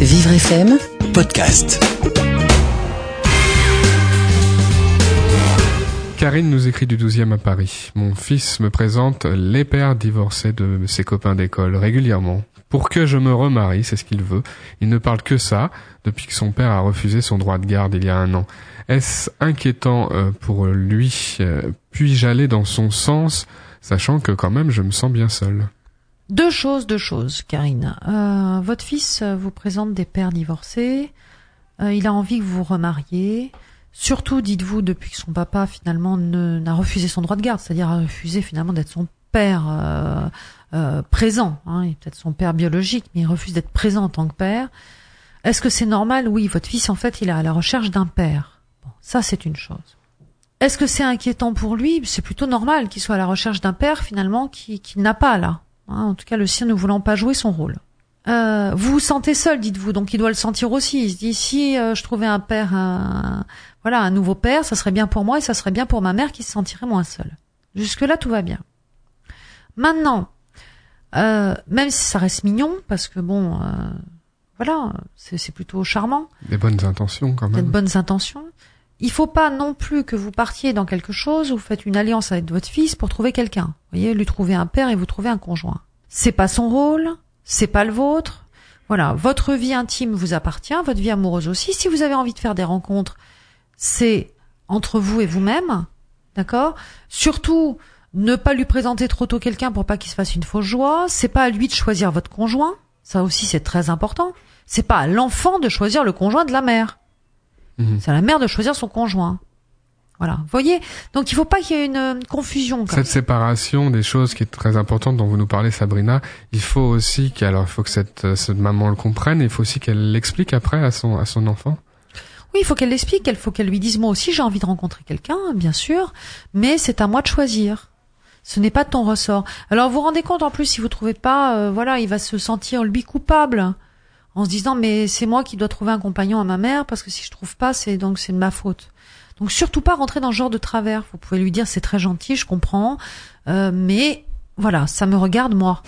Vivre FM podcast. Karine nous écrit du 12e à Paris. Mon fils me présente les pères divorcés de ses copains d'école régulièrement. Pour que je me remarie, c'est ce qu'il veut. Il ne parle que ça depuis que son père a refusé son droit de garde il y a un an. Est-ce inquiétant euh, pour lui euh, Puis-je aller dans son sens, sachant que quand même je me sens bien seul Deux choses, deux choses, Karine. Euh, votre fils vous présente des pères divorcés. Euh, il a envie que vous vous remariez. Surtout, dites-vous, depuis que son papa finalement n'a refusé son droit de garde, c'est-à-dire a refusé finalement d'être son père euh, euh, présent. Hein, peut-être son père biologique, mais il refuse d'être présent en tant que père. Est-ce que c'est normal? Oui, votre fils en fait, il est à la recherche d'un père. Bon, ça c'est une chose. Est-ce que c'est inquiétant pour lui? C'est plutôt normal qu'il soit à la recherche d'un père finalement qui- qu'il n'a pas là. Hein, en tout cas, le sien ne voulant pas jouer son rôle. Euh, vous vous sentez seul, dites-vous, donc il doit le sentir aussi. Il se dit si euh, je trouvais un père, un, voilà, un nouveau père, ça serait bien pour moi et ça serait bien pour ma mère qui se sentirait moins seule. Jusque là, tout va bien. Maintenant, euh, même si ça reste mignon, parce que bon, euh, voilà, c'est plutôt charmant, Des bonnes intentions quand même. bonnes intentions. Il faut pas non plus que vous partiez dans quelque chose où vous faites une alliance avec votre fils pour trouver quelqu'un. Vous voyez, lui trouver un père et vous trouver un conjoint. C'est pas son rôle, c'est pas le vôtre. Voilà, votre vie intime vous appartient, votre vie amoureuse aussi. Si vous avez envie de faire des rencontres, c'est entre vous et vous-même, d'accord? Surtout, ne pas lui présenter trop tôt quelqu'un pour pas qu'il se fasse une fausse joie. C'est pas à lui de choisir votre conjoint. Ça aussi, c'est très important. C'est pas à l'enfant de choisir le conjoint de la mère. Mhm. C'est à la mère de choisir son conjoint. Voilà. Vous voyez Donc il faut pas qu'il y ait une, euh, confusion. comme Cette ça. séparation des choses qui est très importante dont vous nous parlez Sabrina, il faut aussi qu'alors il faut que cette, euh, cette maman le comprenne et il faut aussi qu'elle l'explique après à son à son enfant. Oui, il faut qu'elle l'explique. Il faut qu'elle lui dise moi aussi j'ai envie de rencontrer quelqu'un, bien sûr, mais c'est à moi de choisir. Ce n'est pas de ton ressort. Alors vous vous rendez compte en plus si vous trouvez pas, euh, voilà, il va se sentir lui coupable en se disant mais c'est moi qui dois trouver un compagnon à ma mère parce que si je trouve pas c'est donc c'est de ma faute. Donc surtout pas rentrer dans ce genre de travers. Vous pouvez lui dire c'est très gentil, je comprends, euh, mais voilà, ça me regarde moi.